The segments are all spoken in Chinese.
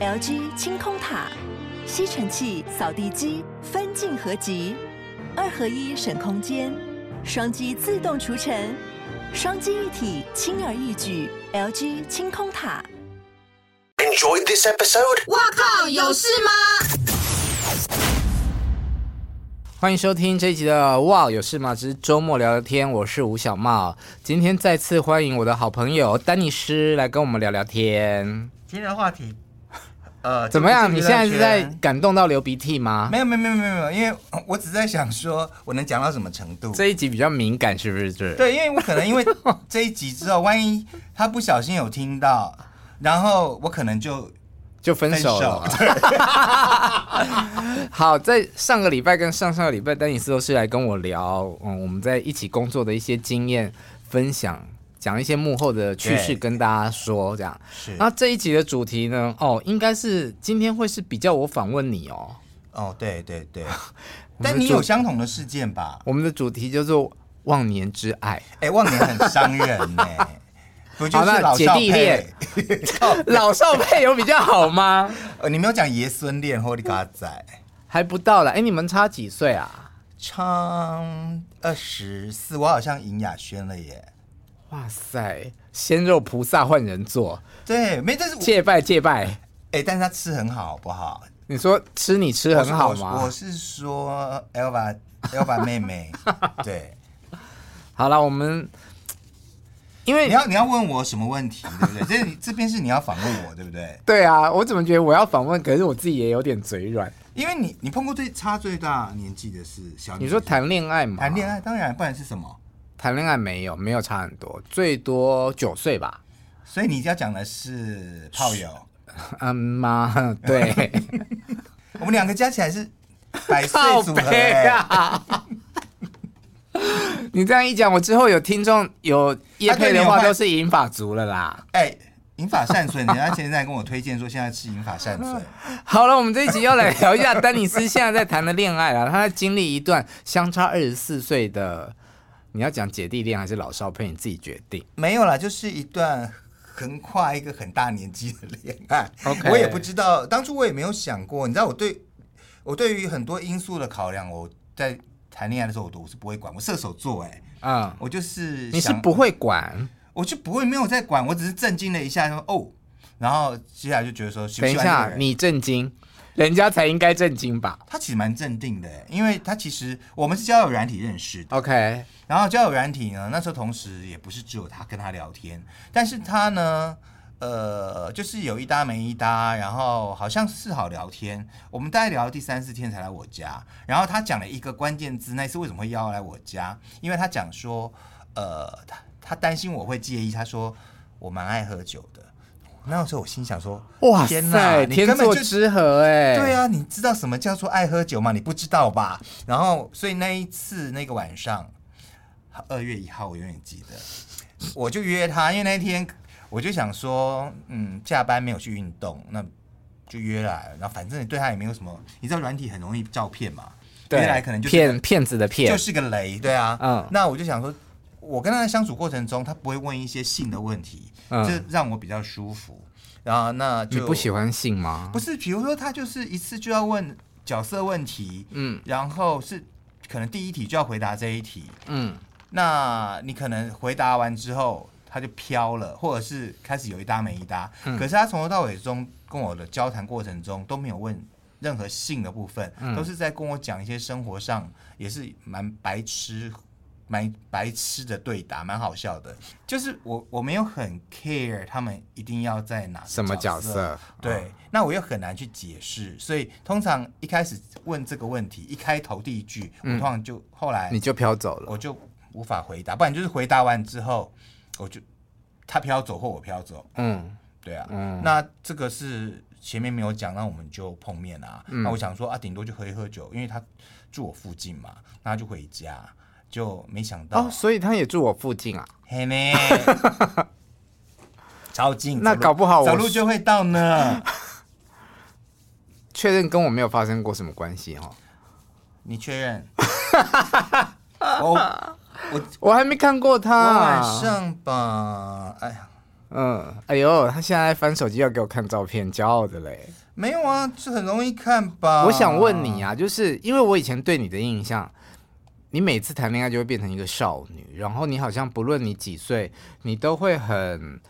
LG 清空塔，吸尘器、扫地机分镜合集，二合一省空间，双击自动除尘，双击一体轻而易举。LG 清空塔。Enjoy this episode。哇靠，有事吗？欢迎收听这一集的《哇有事吗之周末聊聊天》，我是吴小茂。今天再次欢迎我的好朋友丹尼斯来跟我们聊聊天。今天的话题，呃，怎么样？你现在是在感动到流鼻涕吗？没有，没有，没有，没有，因为我只在想说，我能讲到什么程度？这一集比较敏感，是不是？对，因为我可能因为 这一集之后，万一他不小心有听到，然后我可能就。就分手了。好，在上个礼拜跟上上个礼拜，丹尼斯都是来跟我聊，嗯，我们在一起工作的一些经验分享，讲一些幕后的趣事跟大家说，这样。是。那这一集的主题呢？哦，应该是今天会是比较我访问你哦。哦，对对对。但你有相同的事件吧？我们的主题叫做忘年之爱。哎、欸，忘年很伤人呢。好，那姐弟恋，老少配有比较好吗？呃，你没有讲爷孙恋或你嘎仔，还不到了。哎，你们差几岁啊？差二十四，我好像赢雅轩了耶！哇塞，鲜肉菩萨换人做，对，没，但是戒拜戒拜。哎，但是他吃很好，好不好？你说吃你吃很好吗？我，我是说，Elva Elva 妹妹，对，好了，我们。因为你要你要问我什么问题，对不对？这这边是你要访问我，对不对？对啊，我怎么觉得我要访问，可是我自己也有点嘴软。因为你你碰过最差最大年纪的是小你，你说谈恋爱吗？谈恋爱当然，不然是什么？谈恋爱没有没有差很多，最多九岁吧。所以你要讲的是炮友？嗯妈，对，我们两个加起来是百岁组合呀。你这样一讲，我之后有听众有叶配的话，都是银发族了啦。哎、欸，银发善存，人家现在跟我推荐说，现在吃银发善存。好了，我们这一集要来聊一下丹尼斯现在在谈的恋爱了，他在经历一段相差二十四岁的，你要讲姐弟恋还是老少配，你自己决定。没有啦，就是一段横跨一个很大年纪的恋爱。Okay. 我也不知道，当初我也没有想过，你知道，我对我对于很多因素的考量，我在。谈恋爱的时候，我都是不会管。我射手座，哎，嗯，我就是你是不会管，我就不会没有在管，我只是震惊了一下，说哦，然后接下来就觉得说，等一下，你震惊，人家才应该震惊吧？他其实蛮镇定的，因为他其实我们是交友软体认识的，OK，然后交友软体呢，那时候同时也不是只有他跟他聊天，但是他呢。呃，就是有一搭没一搭，然后好像是好聊天。我们大概聊了第三四天才来我家，然后他讲了一个关键字，那次为什么会邀来我家？因为他讲说，呃，他他担心我会介意。他说我蛮爱喝酒的。那时候我心想说，哇天呐，天作之合哎！对啊，你知道什么叫做爱喝酒吗？你不知道吧？然后所以那一次那个晚上，二月一号我永远记得，我就约他，因为那天。我就想说，嗯，下班没有去运动，那就约来，然后反正对他也没有什么，你知道软体很容易照骗嘛，对，约来可能就是骗骗子的骗，就是个雷，对啊，嗯，那我就想说，我跟他的相处过程中，他不会问一些性的问题，嗯，就让我比较舒服，然后那就你不喜欢性吗？不是，比如说他就是一次就要问角色问题，嗯，然后是可能第一题就要回答这一题，嗯，那你可能回答完之后。他就飘了，或者是开始有一搭没一搭。嗯、可是他从头到尾中跟我的交谈过程中都没有问任何性的部分，嗯、都是在跟我讲一些生活上也是蛮白痴、蛮白痴的对答，蛮好笑的。就是我我没有很 care 他们一定要在哪什么角色，对，哦、那我又很难去解释，所以通常一开始问这个问题，一开头第一句，嗯、我通常就后来你就飘走了，我就无法回答，不然就是回答完之后。我就他飘走或我飘走，嗯，对啊，嗯，那这个是前面没有讲，那我们就碰面啊。嗯、那我想说啊，顶多就喝一喝酒，因为他住我附近嘛，那他就回家，就没想到哦，所以他也住我附近啊，嘿妹，超近，那搞不好我走路就会到呢。确认跟我没有发生过什么关系哦？你确认？我。我我还没看过他。晚上吧，哎呀，嗯，哎呦，他现在翻手机要给我看照片，骄傲的嘞。没有啊，这很容易看吧？我想问你啊，就是因为我以前对你的印象，你每次谈恋爱就会变成一个少女，然后你好像不论你几岁，你都会很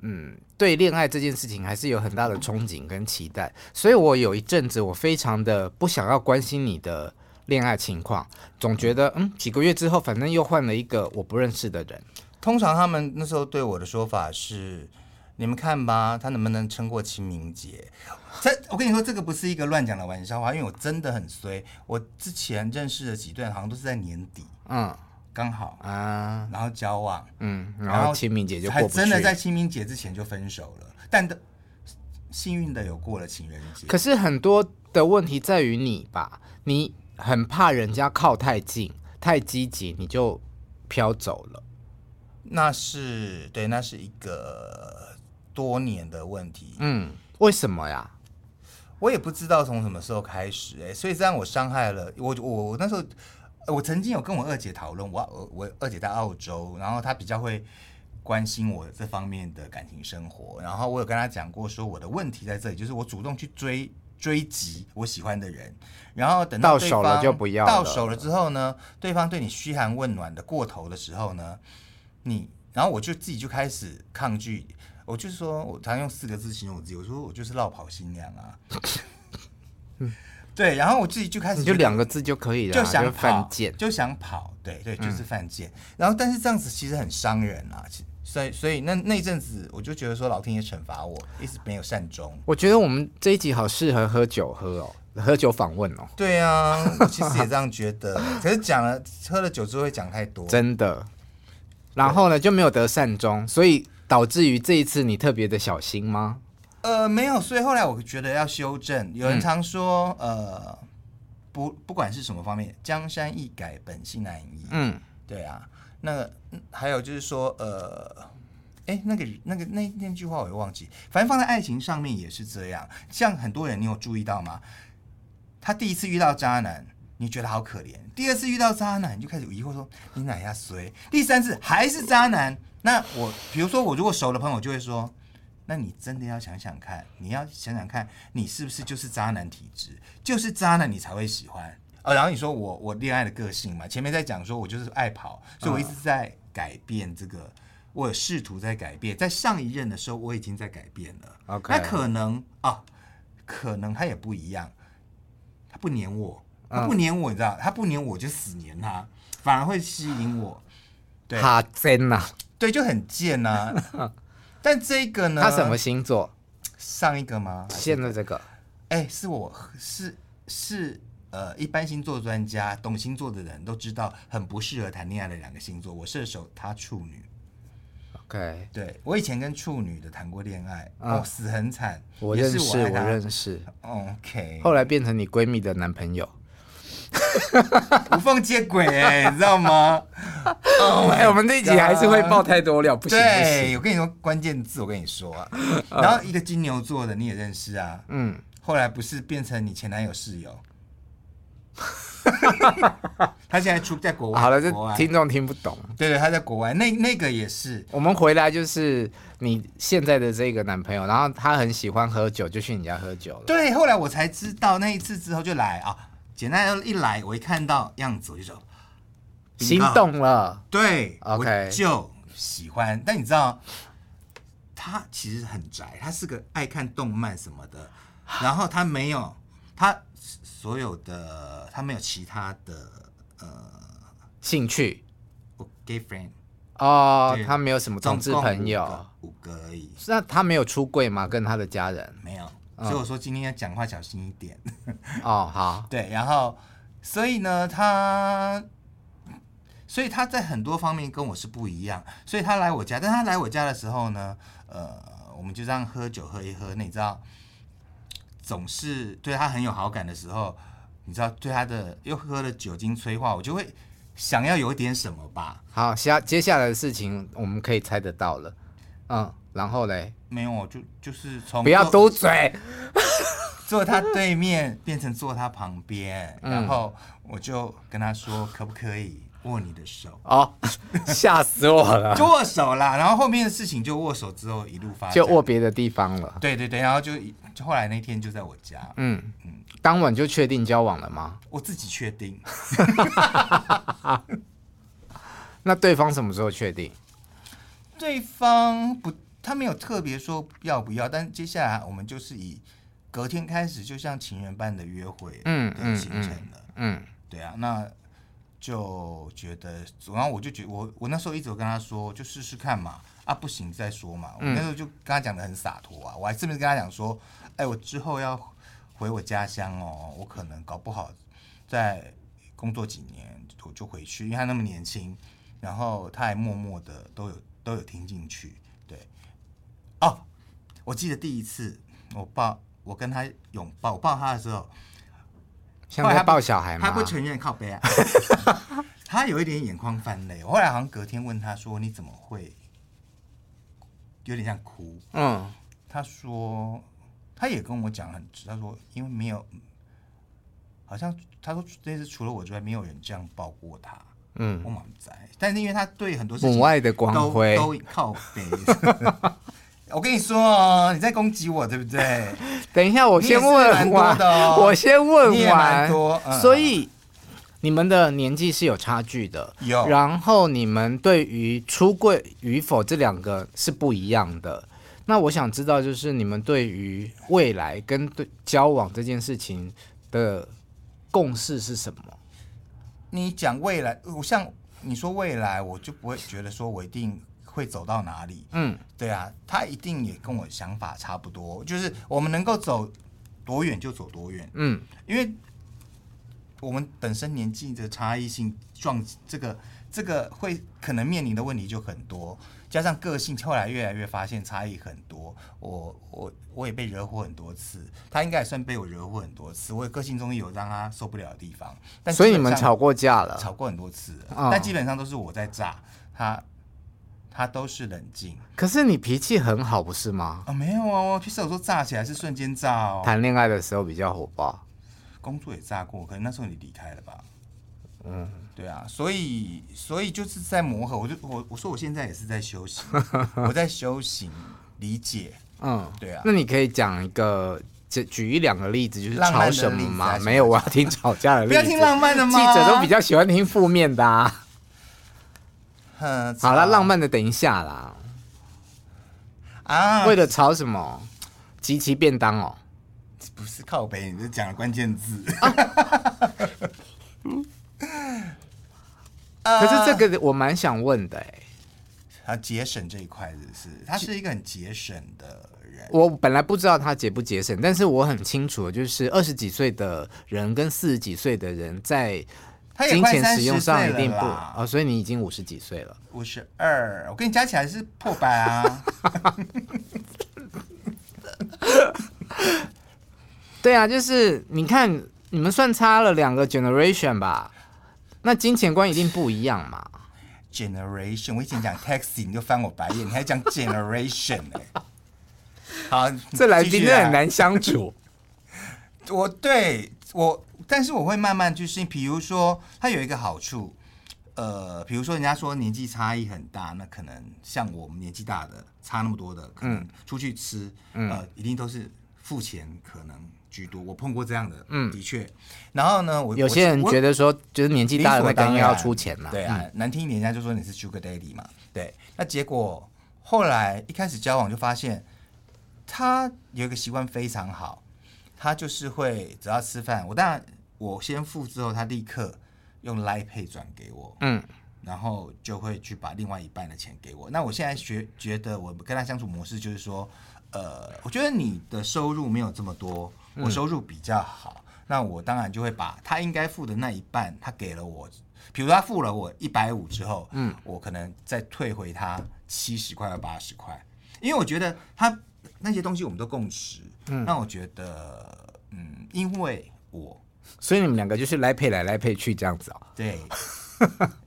嗯，对恋爱这件事情还是有很大的憧憬跟期待。所以我有一阵子我非常的不想要关心你的恋爱情况，总觉得嗯，几个月之后反正又换了一个我不认识的人。通常他们那时候对我的说法是：“你们看吧，他能不能撑过清明节？” 这我跟你说，这个不是一个乱讲的玩笑话，因为我真的很衰。我之前认识的几对，好像都是在年底，嗯，刚好啊，然后交往，嗯，然后清明节就过真的在清明节之前就分手了。但的幸运的有过了情人节。可是很多的问题在于你吧，你很怕人家靠太近、太积极，你就飘走了。那是对，那是一个多年的问题。嗯，为什么呀？我也不知道从什么时候开始，哎，所以这样我伤害了我。我我那时候，我曾经有跟我二姐讨论，我我二姐在澳洲，然后她比较会关心我这方面的感情生活。然后我有跟她讲过，说我的问题在这里，就是我主动去追追击我喜欢的人，然后等到，到手了就不要，到手了之后呢，对方对你嘘寒问暖的过头的时候呢？你，然后我就自己就开始抗拒，我就说，我常用四个字形容我自己，我说我就是落跑新娘啊。对，然后我自己就开始，就两个字就可以了，就想犯贱，就想跑，对对，就是犯贱。嗯、然后，但是这样子其实很伤人啊，所以所以那那阵子我就觉得说，老天爷惩罚我，一直没有善终。我觉得我们这一集好适合喝酒喝哦，喝酒访问哦。对啊，我其实也这样 觉得，可是讲了喝了酒之后会讲太多，真的。然后呢，就没有得善终，所以导致于这一次你特别的小心吗？呃，没有，所以后来我觉得要修正。有人常说，嗯、呃，不，不管是什么方面，江山易改，本性难移。嗯，对啊。那还有就是说，呃，哎，那个那个那那句话我又忘记。反正放在爱情上面也是这样。像很多人，你有注意到吗？他第一次遇到渣男。你觉得好可怜。第二次遇到渣男，你就开始疑惑说你哪下衰。第三次还是渣男，那我比如说我如果熟的朋友就会说，那你真的要想想看，你要想想看你是不是就是渣男体质，就是渣男你才会喜欢。哦，然后你说我我恋爱的个性嘛，前面在讲说我就是爱跑，所以我一直在改变这个，我有试图在改变。在上一任的时候我已经在改变了。OK，那可能啊，可能他也不一样，他不黏我。他不黏我，你知道？他不黏我就死黏他，反而会吸引我。对，他贱呐，对，就很贱呐。但这个呢？他什么星座？上一个吗？现在这个？哎，是我是是呃，一般星座专家懂星座的人都知道，很不适合谈恋爱的两个星座。我射手，他处女。OK，对，我以前跟处女的谈过恋爱，哦，死很惨。我认识，我认识。OK，后来变成你闺蜜的男朋友。无缝接轨哎、欸，你知道吗？哎、oh 欸，我们这一集还是会爆太多料，不行不行。对，我跟你说关键字，我跟你说啊。然后一个金牛座的你也认识啊，嗯，后来不是变成你前男友室友？他现在出在国外。好了，这听众听不懂。对对，他在国外，那那个也是。我们回来就是你现在的这个男朋友，然后他很喜欢喝酒，就去你家喝酒了。对，后来我才知道那一次之后就来啊。简单一来，我一看到样子我就说心动了。对，OK，我就喜欢。但你知道，他其实很宅，他是个爱看动漫什么的。然后他没有，他所有的他没有其他的呃兴趣。我 gay friend 哦，他没有什么同志朋友，五个而已。那他没有出柜吗？跟他的家人没有。所以我说今天要讲话小心一点。哦，好。对，然后，所以呢，他，所以他在很多方面跟我是不一样。所以他来我家，但他来我家的时候呢，呃，我们就这样喝酒喝一喝。那你知道，总是对他很有好感的时候，你知道，对他的又喝了酒精催化，我就会想要有点什么吧。好，下接下来的事情我们可以猜得到了。嗯。然后嘞，没有，我就就是从不要嘟嘴，坐他对面变成坐他旁边，嗯、然后我就跟他说可不可以握你的手哦，吓死我了！就握手啦，然后后面的事情就握手之后一路发展，就握别的地方了。对对对，然后就就后来那天就在我家，嗯嗯，当晚就确定交往了吗？我自己确定。那对方什么时候确定？对方不，他没有特别说要不要，但接下来我们就是以隔天开始，就像情人般的约会，嗯，的行程了，嗯，嗯对啊，那就觉得，然后我就觉得，我我那时候一直有跟他说，就试试看嘛，啊，不行再说嘛，我那时候就跟他讲的很洒脱啊，我还顺便跟他讲说，哎，我之后要回我家乡哦，我可能搞不好再工作几年，我就回去，因为他那么年轻。然后他还默默的都有都有听进去，对，哦，我记得第一次我抱我跟他拥抱，我抱他的时候，像在抱小孩吗？他不承认靠背啊，他有一点眼眶泛泪。我后来好像隔天问他说：“你怎么会有点像哭？”嗯，他说他也跟我讲很直，他说因为没有，好像他说这次除了我之外，没有人这样抱过他。嗯，我满在，但是因为他对很多事情母爱的光辉都，都靠北。我跟你说哦，你在攻击我，对不对？等一下，我先问完，哦、我先问完。嗯、所以你们的年纪是有差距的，有。然后你们对于出柜与否这两个是不一样的。那我想知道，就是你们对于未来跟对交往这件事情的共识是什么？你讲未来，我像你说未来，我就不会觉得说我一定会走到哪里。嗯，对啊，他一定也跟我想法差不多，就是我们能够走多远就走多远。嗯，因为我们本身年纪的差异性，撞这个这个会可能面临的问题就很多。加上个性，后来越来越发现差异很多。我我我也被惹火很多次，他应该也算被我惹火很多次。我也个性中有让他受不了的地方，但所以你们吵过架了？吵过很多次，哦、但基本上都是我在炸他，他都是冷静。可是你脾气很好，不是吗？啊、哦，没有哦，其实有时候炸起来是瞬间炸哦。谈恋爱的时候比较火爆，工作也炸过，可能那时候你离开了吧？嗯。对啊，所以所以就是在磨合，我就我我说我现在也是在修行，我在修行理解，嗯，对啊。那你可以讲一个，举举一两个例子，就是吵什么吗？没有，我要听吵架的 例子。不要听浪漫的吗？记者都比较喜欢听负面的啊。嗯，好了，浪漫的等一下啦。啊，为了吵什么？集齐便当哦，不是靠北，你这讲了关键字。可是这个我蛮想问的哎、欸，他节省这一块是，他是一个很节省的人。我本来不知道他节不节省，但是我很清楚，就是二十几岁的人跟四十几岁的人在金钱使用上一定不哦，所以你已经五十几岁了，五十二，我跟你加起来是破百啊。对啊，就是你看你们算差了两个 generation 吧。那金钱观一定不一样嘛？Generation，我以前讲 taxi，你就翻我白眼，你还讲 generation？好，这来宾真的很难相处。我 对我，但是我会慢慢去适应，比如说，它有一个好处，呃，比如说人家说年纪差异很大，那可能像我们年纪大的差那么多的，可能出去吃，嗯、呃，一定都是付钱，可能。居多，我碰过这样的，嗯，的确。然后呢，我有些人觉得说，就是年纪大了，当然要出钱嘛。对啊，嗯、难听一点，人家就说你是 Sugar Daddy 嘛。对，那结果后来一开始交往就发现，他有一个习惯非常好，他就是会只要吃饭，我当然我先付之后，他立刻用 Line Pay 转给我，嗯，然后就会去把另外一半的钱给我。那我现在觉觉得，我跟他相处模式就是说，呃，我觉得你的收入没有这么多。我收入比较好，那我当然就会把他应该付的那一半，他给了我，比如他付了我一百五之后，嗯，我可能再退回他七十块或八十块，因为我觉得他那些东西我们都共识，嗯，那我觉得，嗯，因为我，所以你们两个就是来配来来配去这样子啊？对，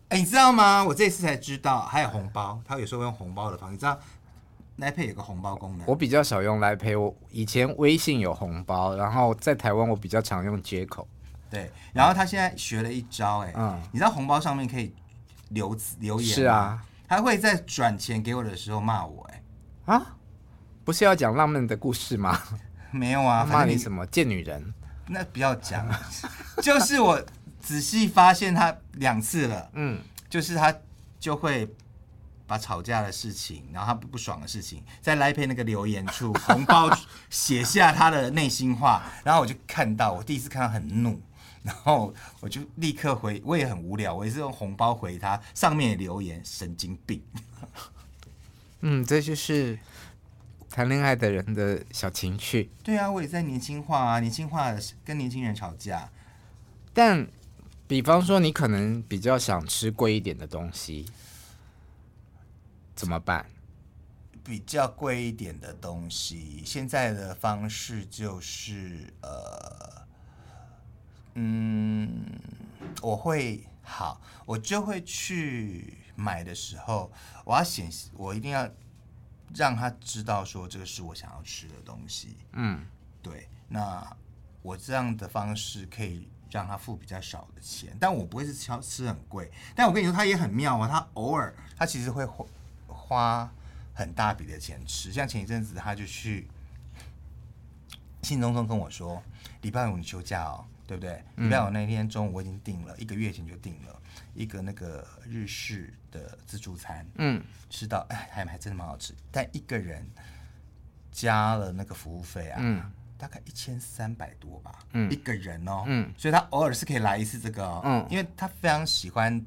哎、欸，你知道吗？我这次才知道还有红包，他有时候用红包的方式，你知道。Line Pay 有个红包功能，我比较少用 Line Pay。我以前微信有红包，然后在台湾我比较常用接口。对，然后他现在学了一招，哎，嗯，你知道红包上面可以留留言，是啊，他会在转钱给我的时候骂我、欸，哎，啊，不是要讲浪漫的故事吗？没有啊，骂你什么贱女人？那不要讲，就是我仔细发现他两次了，嗯，就是他就会。把吵架的事情，然后他不不爽的事情，在 Line Pay 那个留言处 红包写下他的内心话，然后我就看到，我第一次看到很怒，然后我就立刻回，我也很无聊，我也是用红包回他，上面也留言神经病。嗯，这就是谈恋爱的人的小情趣。对啊，我也在年轻化啊，年轻化跟年轻人吵架，但比方说你可能比较想吃贵一点的东西。怎么办？比较贵一点的东西，现在的方式就是呃，嗯，我会好，我就会去买的时候，我要显示，我一定要让他知道说这个是我想要吃的东西。嗯，对，那我这样的方式可以让他付比较少的钱，但我不会是吃吃很贵。但我跟你说，他也很妙啊，他偶尔他其实会。花很大笔的钱吃，像前一阵子他就去兴冲冲跟我说，礼拜五你休假哦，对不对？礼、嗯、拜五那天中午我已经订了，一个月前就订了一个那个日式的自助餐，嗯，吃到哎还还真的蛮好吃，但一个人加了那个服务费啊，嗯，大概一千三百多吧，嗯，一个人哦，嗯，所以他偶尔是可以来一次这个、哦，嗯，因为他非常喜欢。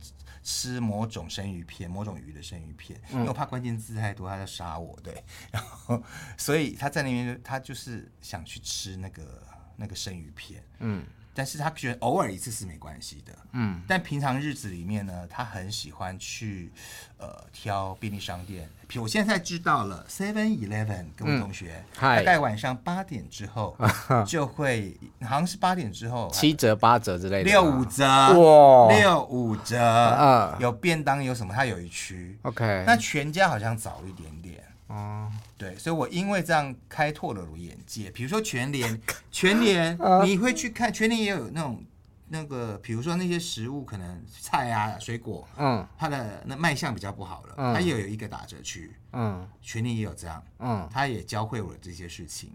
吃某种生鱼片，某种鱼的生鱼片，因为我怕关键字太多，他要杀我。对，然后所以他在那边，他就是想去吃那个那个生鱼片。嗯。但是他觉得偶尔一次是没关系的，嗯，但平常日子里面呢，他很喜欢去呃挑便利商店。比如我现在知道了，Seven Eleven，各位同学，嗯、大概晚上八点之后 就会，好像是八点之后七折八折之类的，六五折哇，六五折，嗯，有便当有什么？他有一区，OK，那全家好像早一点点。哦，对，所以我因为这样开拓了我眼界。比如说全联，全联你会去看，全联也有那种那个，比如说那些食物，可能菜啊、水果，嗯，它的那卖相比较不好了，它也有一个打折区，嗯，全联也有这样，嗯，他也教会我这些事情。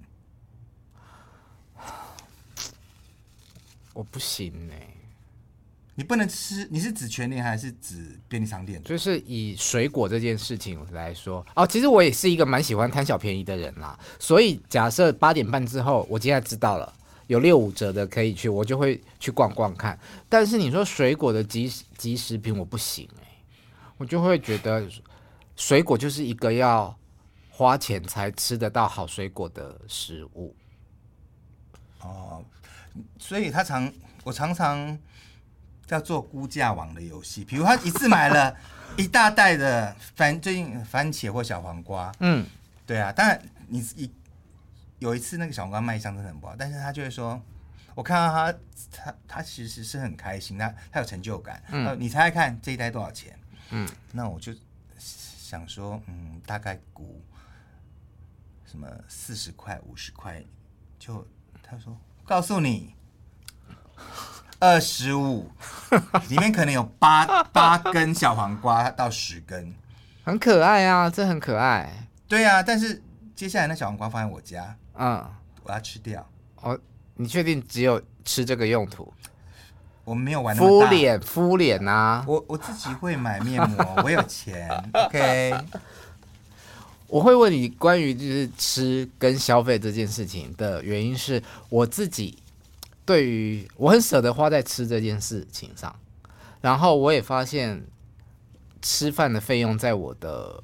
我不行呢、欸。你不能吃，你是指全年还是指便利商店？就是以水果这件事情来说，哦，其实我也是一个蛮喜欢贪小便宜的人啦。所以假设八点半之后，我现在知道了有六五折的可以去，我就会去逛逛看。但是你说水果的即即食品，我不行哎、欸，我就会觉得水果就是一个要花钱才吃得到好水果的食物。哦，所以他常我常常。叫做估价网的游戏，比如他一次买了 一大袋的番，最近番茄或小黄瓜，嗯，对啊，当然你一有一次那个小黄瓜卖相真的很不好，但是他就会说，我看到他他他其实是很开心，他他有成就感，嗯，你猜猜看这一袋多少钱？嗯，那我就想说，嗯，大概估什么四十块五十块，就他说告诉你。二十五，里面可能有八 八根小黄瓜到十根，很可爱啊，这很可爱。对啊，但是接下来那小黄瓜放在我家，嗯，我要吃掉。哦，你确定只有吃这个用途？我没有玩敷脸，敷脸啊！我我自己会买面膜，我有钱。OK，我会问你关于就是吃跟消费这件事情的原因是我自己。对于我很舍得花在吃这件事情上，然后我也发现吃饭的费用在我的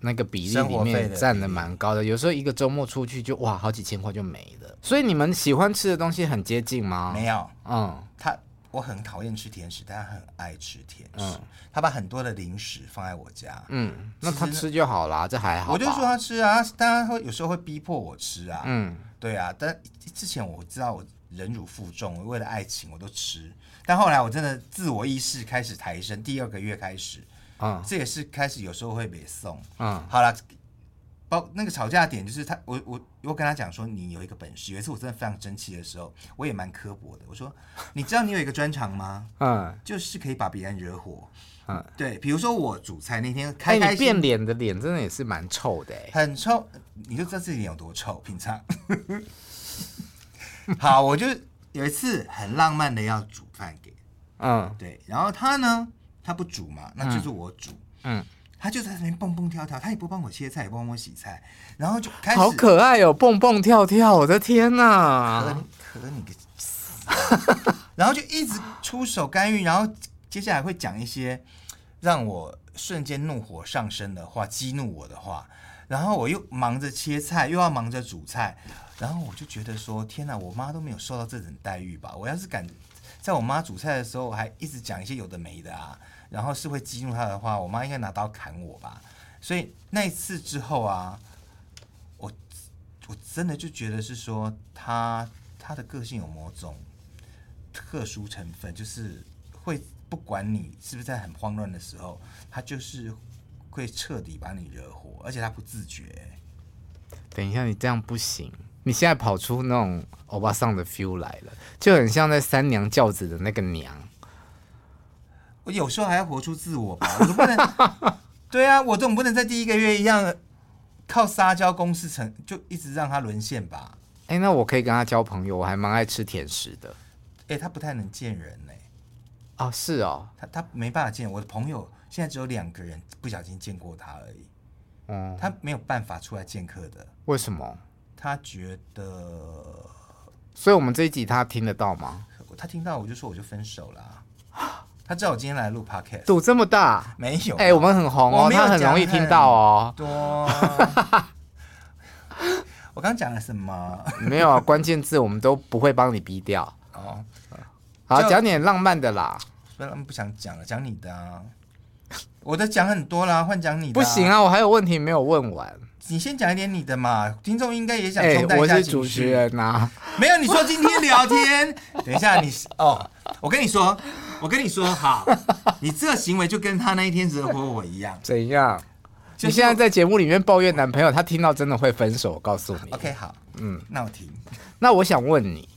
那个比例里面占的蛮高的，有时候一个周末出去就哇好几千块就没了。所以你们喜欢吃的东西很接近吗？没有，嗯，他我很讨厌吃甜食，但他很爱吃甜食。嗯，他把很多的零食放在我家，嗯，那他吃就好啦，这还好。我就说他吃啊，但他会有时候会逼迫我吃啊，嗯，对啊，但之前我知道我。忍辱负重，为了爱情我都吃，但后来我真的自我意识开始抬升，第二个月开始，啊、嗯，这也是开始有时候会被送，嗯，好了，包那个吵架点就是他，我我我跟他讲说，你有一个本事。有一次我真的非常生气的时候，我也蛮刻薄的。我说，你知道你有一个专长吗？嗯，就是可以把别人惹火。嗯，对，比如说我煮菜那天开开心，欸、你变脸的脸真的也是蛮臭的，哎，很臭，你就知道自己脸有多臭。平常，好，我就有一次很浪漫的要煮饭给，嗯，对，然后他呢，他不煮嘛，那就是我煮，嗯。嗯他就在那边蹦蹦跳跳，他也不帮我切菜，也不帮我洗菜，然后就开始好可爱哦，蹦蹦跳跳，我的天哪！可可你个死，然后就一直出手干预，然后接下来会讲一些让我瞬间怒火上升的话，激怒我的话，然后我又忙着切菜，又要忙着煮菜，然后我就觉得说，天哪，我妈都没有受到这种待遇吧？我要是敢在我妈煮菜的时候，还一直讲一些有的没的啊。然后是会激怒她的话，我妈应该拿刀砍我吧。所以那一次之后啊，我我真的就觉得是说她她的个性有某种特殊成分，就是会不管你是不是在很慌乱的时候，她就是会彻底把你惹火，而且她不自觉。等一下，你这样不行，你现在跑出那种欧巴桑的 feel 来了，就很像在三娘教子的那个娘。我有时候还要活出自我吧，我总不能，对啊，我总不能在第一个月一样靠撒娇公式成就一直让他沦陷吧？哎、欸，那我可以跟他交朋友，我还蛮爱吃甜食的。哎、欸，他不太能见人呢、欸。哦，是哦，他他没办法见我的朋友，现在只有两个人不小心见过他而已。嗯，他没有办法出来见客的。为什么？他觉得，所以我们这一集他听得到吗？他听到我就说我就分手了。他知道我今天来录 podcast，赌这么大？没有。哎、欸，我们很红哦，他很容易听到哦。多。我刚讲了什么？没有啊，关键字我们都不会帮你逼掉。哦。好，讲点浪漫的啦。不然不想讲了，讲你的啊。我的讲很多啦，换讲你的。不行啊，我还有问题没有问完。你先讲一点你的嘛，听众应该也想充淡一下情绪。我是主持人呐、啊。没有，你说今天聊天。等一下，你哦，我跟你说。我跟你说哈，你这个行为就跟他那一天惹火我一样。怎样？你现在在节目里面抱怨男朋友，他听到真的会分手。我告诉你。OK，好，嗯，那我听。那我想问你，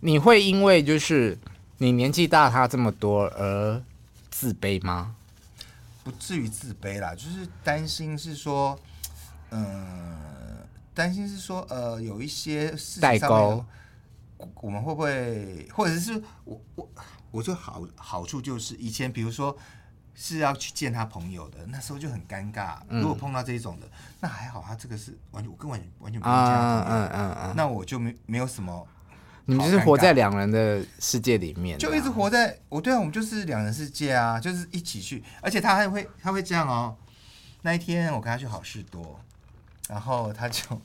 你会因为就是你年纪大他这么多而自卑吗？不至于自卑啦，就是担心是说，嗯、呃，担心是说，呃，有一些事情上面，我们会不会，或者是我我。我就好好处就是以前比如说是要去见他朋友的，那时候就很尴尬。如果碰到这一种的，那还好，他这个是完全我跟完全完全不一样。嗯嗯嗯嗯，那我就没没有什么。你们就是活在两人的世界里面，就一直活在我对啊，我们就是两人世界啊，就是一起去，而且他还会他会这样哦。那一天我跟他去好事多，然后他就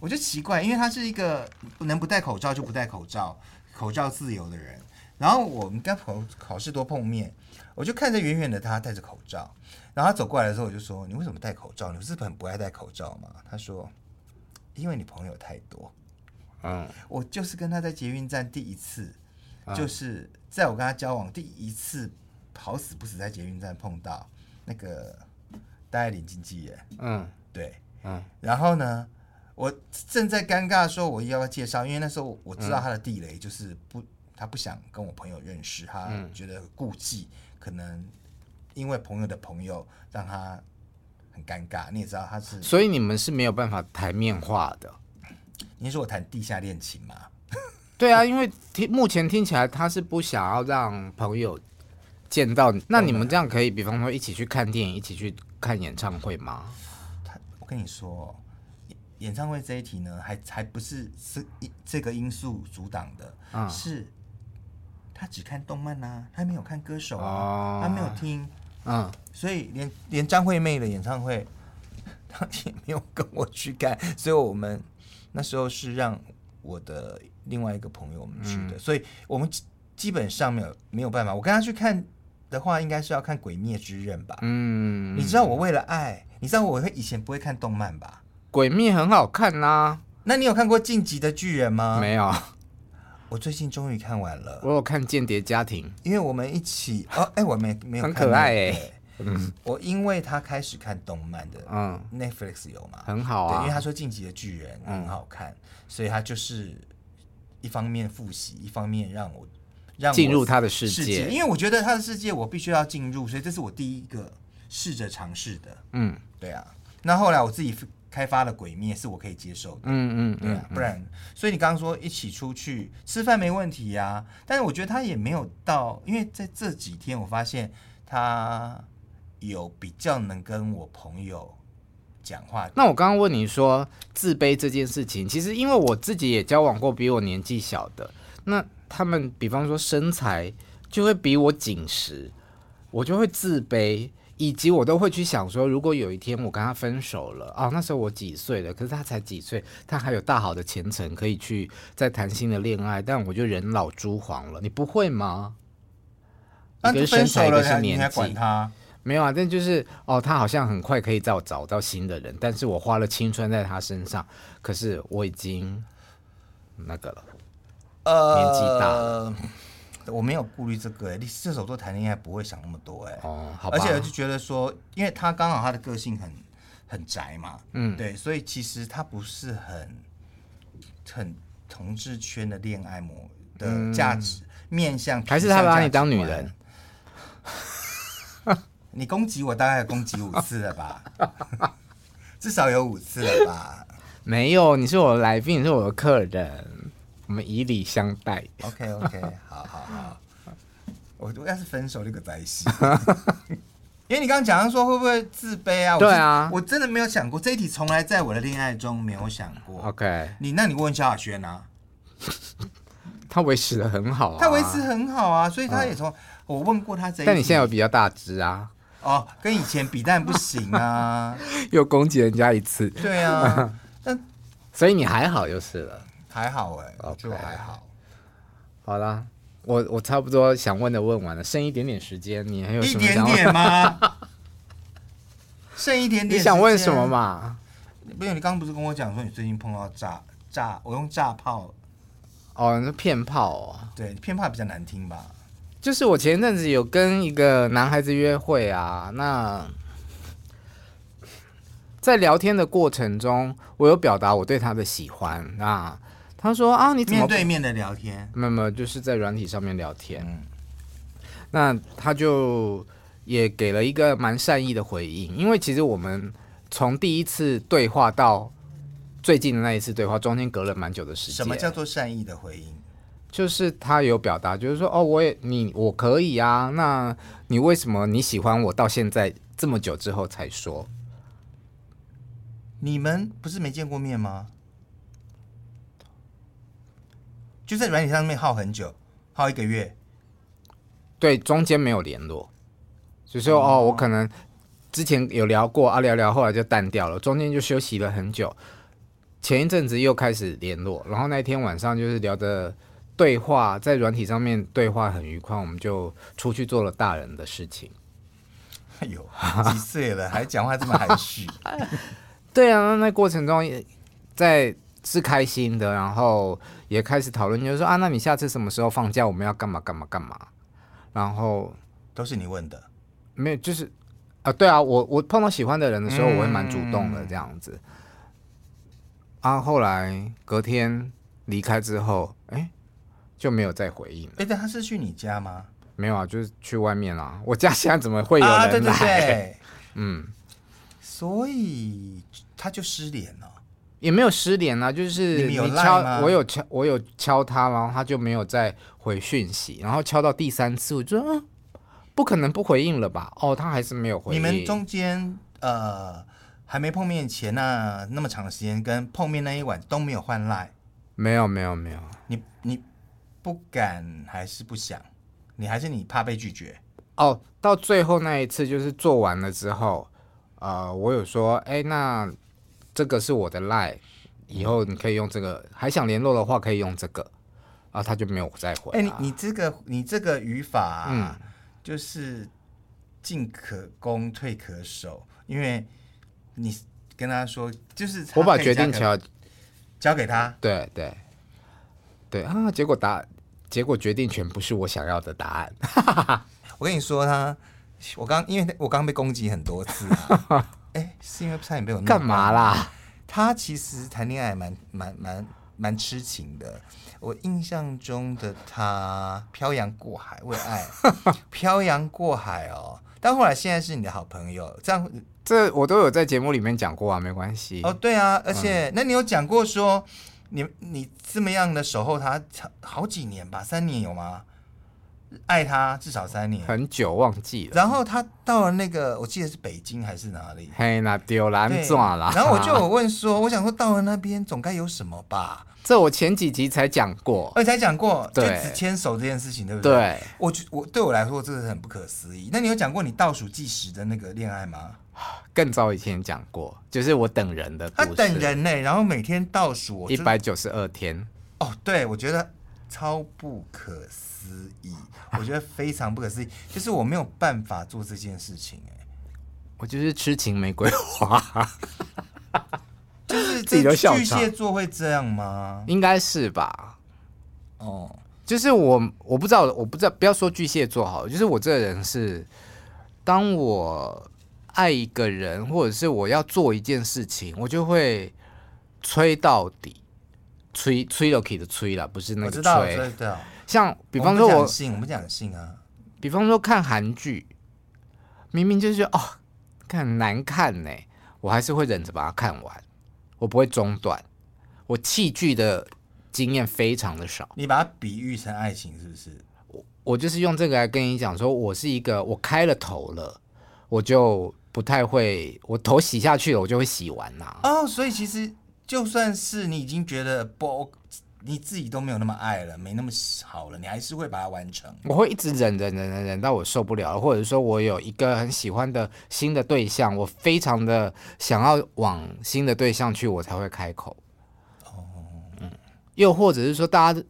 我就奇怪，因为他是一个能不戴口罩就不戴口罩，口罩自由的人。然后我们跟朋友好事多碰面，我就看着远远的他戴着口罩，然后他走过来的时候，我就说：“你为什么戴口罩？你不是很不爱戴口罩吗？”他说：“因为你朋友太多。”嗯，我就是跟他在捷运站第一次，就是在我跟他交往第一次，好死不死在捷运站碰到那个戴爱玲经纪人。嗯，对，嗯，然后呢，我正在尴尬的时候，我要不要介绍？因为那时候我知道他的地雷就是不。他不想跟我朋友认识，他觉得顾忌，嗯、可能因为朋友的朋友让他很尴尬。你也知道他是，所以你们是没有办法台面化的。你说我谈地下恋情吗？对啊，因为听目前听起来他是不想要让朋友见到你。那你们这样可以，比方说一起去看电影，一起去看演唱会吗？跟你说。演唱会这一题呢，还还不是是这个因素阻挡的，嗯、是他只看动漫呐、啊，他没有看歌手啊，哦、他没有听，嗯，所以连连张惠妹的演唱会，他也没有跟我去看，所以我们那时候是让我的另外一个朋友我们去的，嗯、所以我们基本上没有没有办法，我跟他去看的话，应该是要看《鬼灭之刃》吧，嗯，你知道我为了爱，你知道我会以前不会看动漫吧？鬼灭很好看呐、啊，那你有看过《晋级的巨人》吗？没有，我最近终于看完了。我有看《间谍家庭》，因为我们一起哦，哎、欸，我没没有看、很可爱哎、我因为他开始看动漫的，嗯，Netflix 有嘛？很好啊，对，因为他说《晋级的巨人》很好看，嗯、所以他就是一方面复习，一方面让我让我进入他的世界，世界。因为我觉得他的世界我必须要进入，所以这是我第一个试着尝试的。嗯，对啊。那后来我自己开发了鬼灭，是我可以接受的。嗯嗯，对啊，不然，所以你刚刚说一起出去吃饭没问题呀、啊，但是我觉得他也没有到，因为在这几天我发现他。有比较能跟我朋友讲话。那我刚刚问你说自卑这件事情，其实因为我自己也交往过比我年纪小的，那他们比方说身材就会比我紧实，我就会自卑，以及我都会去想说，如果有一天我跟他分手了，哦，那时候我几岁了，可是他才几岁，他还有大好的前程可以去再谈新的恋爱，但我就人老珠黄了，你不会吗？那分手了，你还管他？没有啊，但就是哦，他好像很快可以再找到新的人，但是我花了青春在他身上，可是我已经那个了，呃，年纪大了，我没有顾虑这个哎，你射手座谈恋爱不会想那么多哎，哦，好吧，而且我就觉得说，因为他刚好他的个性很很宅嘛，嗯，对，所以其实他不是很很同志圈的恋爱模的价值、嗯、面向，还是他把你当女人。你攻击我大概攻击五次了吧？至少有五次了吧？没有，你是我的来宾，你是我的客人，我们以礼相待。OK OK，好好好。我我要是分手就可在一起，因为你刚刚讲说会不会自卑啊？对啊，我真的没有想过这一题，从来在我的恋爱中没有想过。OK，你那你问萧亚轩啊？他维持的很好啊，他维持很好啊，所以他也从、嗯、我问过他这一题，但你现在有比较大只啊。哦，跟以前比，但不行啊！又攻击人家一次，对啊，但所以你还好就是了，还好哎、欸，就还好。好啦，我我差不多想问的问完了，剩一点点时间，你还有什么想问？一点点吗？剩一点点，你想问什么嘛？没有，你刚刚不是跟我讲说你最近碰到炸炸，我用炸炮，哦，那骗炮哦，对，骗炮比较难听吧？就是我前一阵子有跟一个男孩子约会啊，那在聊天的过程中，我有表达我对他的喜欢啊。他说啊，你怎么面对面的聊天？没有没有，就是在软体上面聊天。嗯。那他就也给了一个蛮善意的回应，因为其实我们从第一次对话到最近的那一次对话，中间隔了蛮久的时间。什么叫做善意的回应？就是他有表达，就是说哦，我也你我可以啊，那你为什么你喜欢我到现在这么久之后才说？你们不是没见过面吗？就在软体上面耗很久，耗一个月。对，中间没有联络，就是说哦，哦，我可能之前有聊过啊，聊聊后来就淡掉了，中间就休息了很久，前一阵子又开始联络，然后那天晚上就是聊的。对话在软体上面对话很愉快，我们就出去做了大人的事情。哎呦，几岁了还讲话这么含蓄？对啊，那那过程中在是开心的，然后也开始讨论，就是说啊，那你下次什么时候放假？我们要干嘛干嘛干嘛？然后都是你问的，没有，就是啊，对啊，我我碰到喜欢的人的时候，我会蛮主动的这样子。嗯、啊，后来隔天离开之后，哎。就没有再回应了。哎，但他是去你家吗？没有啊，就是去外面啊。我家现在怎么会有人来？啊、对对对，嗯，所以他就失联了。也没有失联啊，就是你敲，我有敲，我有敲他，然后他就没有再回讯息，然后敲到第三次，我就说，嗯，不可能不回应了吧？哦，他还是没有回应。你们中间呃还没碰面前那那么长的时间，跟碰面那一晚都没有换赖？没有没有没有，你你。不敢还是不想？你还是你怕被拒绝？哦，到最后那一次就是做完了之后，呃，我有说，哎，那这个是我的 line，以后你可以用这个，还想联络的话可以用这个，啊，他就没有再回。哎，你你这个你这个语法啊，嗯，就是进可攻退可守，因为你跟他说，就是我把决定权交给他，对对对啊，结果答。结果决定权不是我想要的答案。我跟你说，他我刚因为我刚被攻击很多次啊，哎、欸，是因为差点被我干嘛啦？他其实谈恋爱蛮蛮蛮蛮痴情的。我印象中的他漂洋过海为爱，漂洋过海哦。但后来现在是你的好朋友，这样这我都有在节目里面讲过啊，没关系。哦，对啊，而且、嗯、那你有讲过说你你这么样的守候他好几年吧，三年有吗？爱他至少三年，很久忘记了。然后他到了那个，我记得是北京还是哪里？嘿，那丢了，抓啦。然后我就有问说，我想说到了那边总该有什么吧？这我前几集才讲过，我才讲过，就只牵手这件事情，对不对？对，我我对我来说这是很不可思议。那你有讲过你倒数计时的那个恋爱吗？更早以前讲过，就是我等人的，他等人呢、欸，然后每天倒数一百九十二天。哦，对，我觉得超不可思议。我觉得非常不可思议，就是我没有办法做这件事情哎、欸，我就是痴情玫瑰花，就是自己的巨蟹座会这样吗？应该是吧。哦，就是我我不知道，我不知道，不要说巨蟹座好了，就是我这个人是，当我爱一个人，或者是我要做一件事情，我就会吹到底，吹吹到底的吹啦，不是那个吹。我知道，像比方说我，我们讲讲性啊，比方说看韩剧，明明就是哦，看很难看呢，我还是会忍着把它看完，我不会中断。我弃剧的经验非常的少。你把它比喻成爱情是不是？我我就是用这个来跟你讲说，我是一个我开了头了，我就不太会，我头洗下去了，我就会洗完呐。哦，所以其实就算是你已经觉得不。你自己都没有那么爱了，没那么好了，你还是会把它完成。我会一直忍忍忍忍忍到我受不了了，或者说我有一个很喜欢的新的对象，我非常的想要往新的对象去，我才会开口。哦，嗯，又或者是说，大家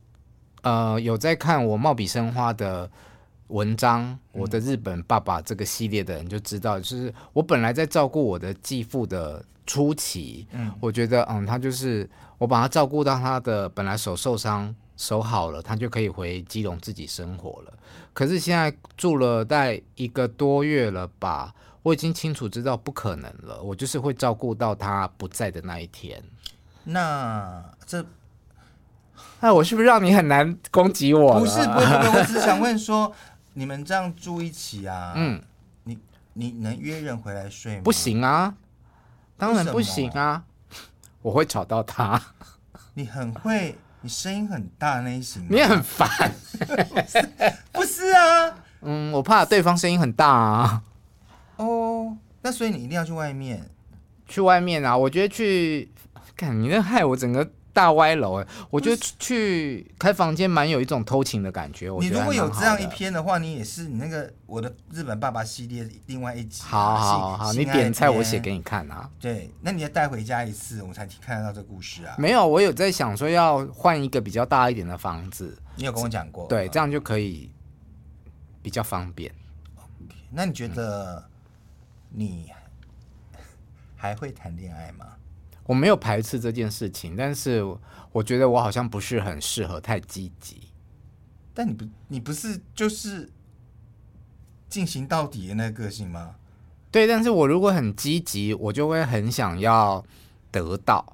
呃有在看我貌比生花的文章，我的日本爸爸这个系列的人就知道，就是我本来在照顾我的继父的初期，嗯，我觉得嗯，他就是。我把他照顾到他的本来手受伤，手好了，他就可以回基隆自己生活了。可是现在住了大概一个多月了吧，我已经清楚知道不可能了。我就是会照顾到他不在的那一天。那这，那我是不是让你很难攻击我？不是，不是，不是，我只是想问说，你们这样住一起啊？嗯，你你能约人回来睡吗？不行啊，当然不行啊。我会吵到他。你很会，你声音很大那一型。你很烦。不是啊。嗯，我怕对方声音很大啊。哦，那所以你一定要去外面。去外面啊？我觉得去，看你那害我整个。大歪楼哎，我觉得去开房间蛮有一种偷情的感觉。我你如果有这样一篇的话，你也是你那个我的日本爸爸系列另外一集。好好好，你点菜我写给你看啊。对，那你要带回家一次，我才看得到这故事啊。没有，我有在想说要换一个比较大一点的房子。你有跟我讲过。对，这样就可以比较方便。Okay, 那你觉得你还会谈恋爱吗？我没有排斥这件事情，但是我觉得我好像不是很适合太积极。但你不，你不是就是进行到底的那个个性吗？对，但是我如果很积极，我就会很想要得到。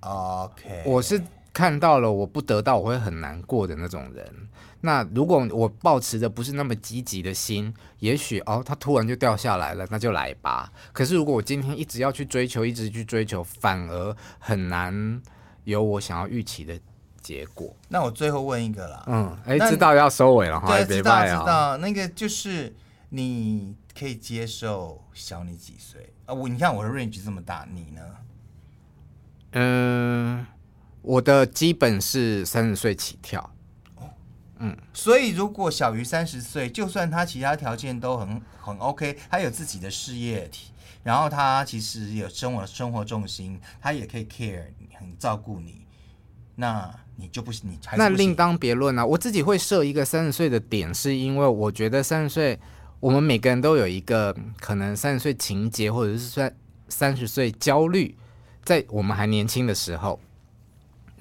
OK，我是看到了我不得到我会很难过的那种人。那如果我抱持的不是那么积极的心，也许哦，它突然就掉下来了，那就来吧。可是如果我今天一直要去追求，一直去追求，反而很难有我想要预期的结果。那我最后问一个啦，嗯，哎，知道要收尾了哈，对，知道知道，那个就是你可以接受小你几岁啊？我你看我的 range 这么大，你呢？嗯，我的基本是三十岁起跳。嗯，所以如果小于三十岁，就算他其他条件都很很 OK，他有自己的事业体，然后他其实有生活生活重心，他也可以 care，很照顾你，那你就不你还是那另当别论啊。我自己会设一个三十岁的点，是因为我觉得三十岁，我们每个人都有一个可能三十岁情节，或者是算三十岁焦虑，在我们还年轻的时候。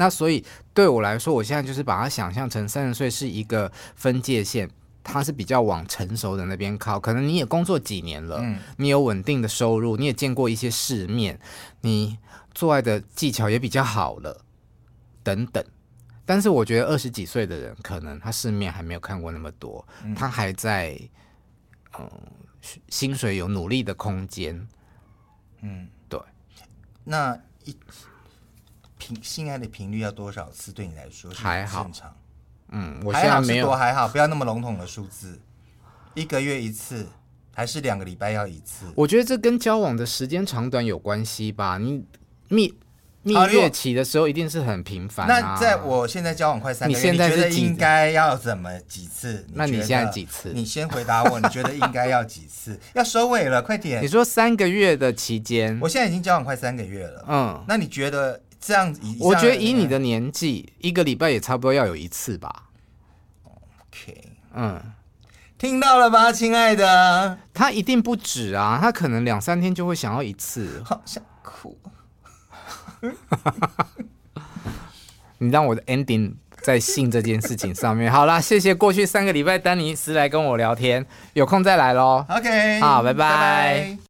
那所以对我来说，我现在就是把它想象成三十岁是一个分界线，他是比较往成熟的那边靠，可能你也工作几年了，嗯，你有稳定的收入，你也见过一些世面，你做爱的技巧也比较好了，等等。但是我觉得二十几岁的人，可能他世面还没有看过那么多，嗯、他还在，嗯，薪水有努力的空间。嗯，对。那一频性爱的频率要多少次？对你来说是还好正常。嗯，我现在没有还好，还好，不要那么笼统的数字，一个月一次，还是两个礼拜要一次？我觉得这跟交往的时间长短有关系吧。你蜜蜜月期的时候一定是很频繁，啊。那在我现在交往快三个月，你现在是你觉得应该要怎么几次？那你现在几次？你先回答我，你觉得应该要几次？要收尾了，快点！你说三个月的期间，我现在已经交往快三个月了。嗯，那你觉得这样子？我觉得以你的年纪，一个礼拜也差不多要有一次吧。OK，嗯，听到了吧，亲爱的？他一定不止啊，他可能两三天就会想要一次。好想哭。你让我的 ending 在性这件事情上面。好啦，谢谢过去三个礼拜丹尼斯来跟我聊天，有空再来喽。OK，好，拜拜。拜拜。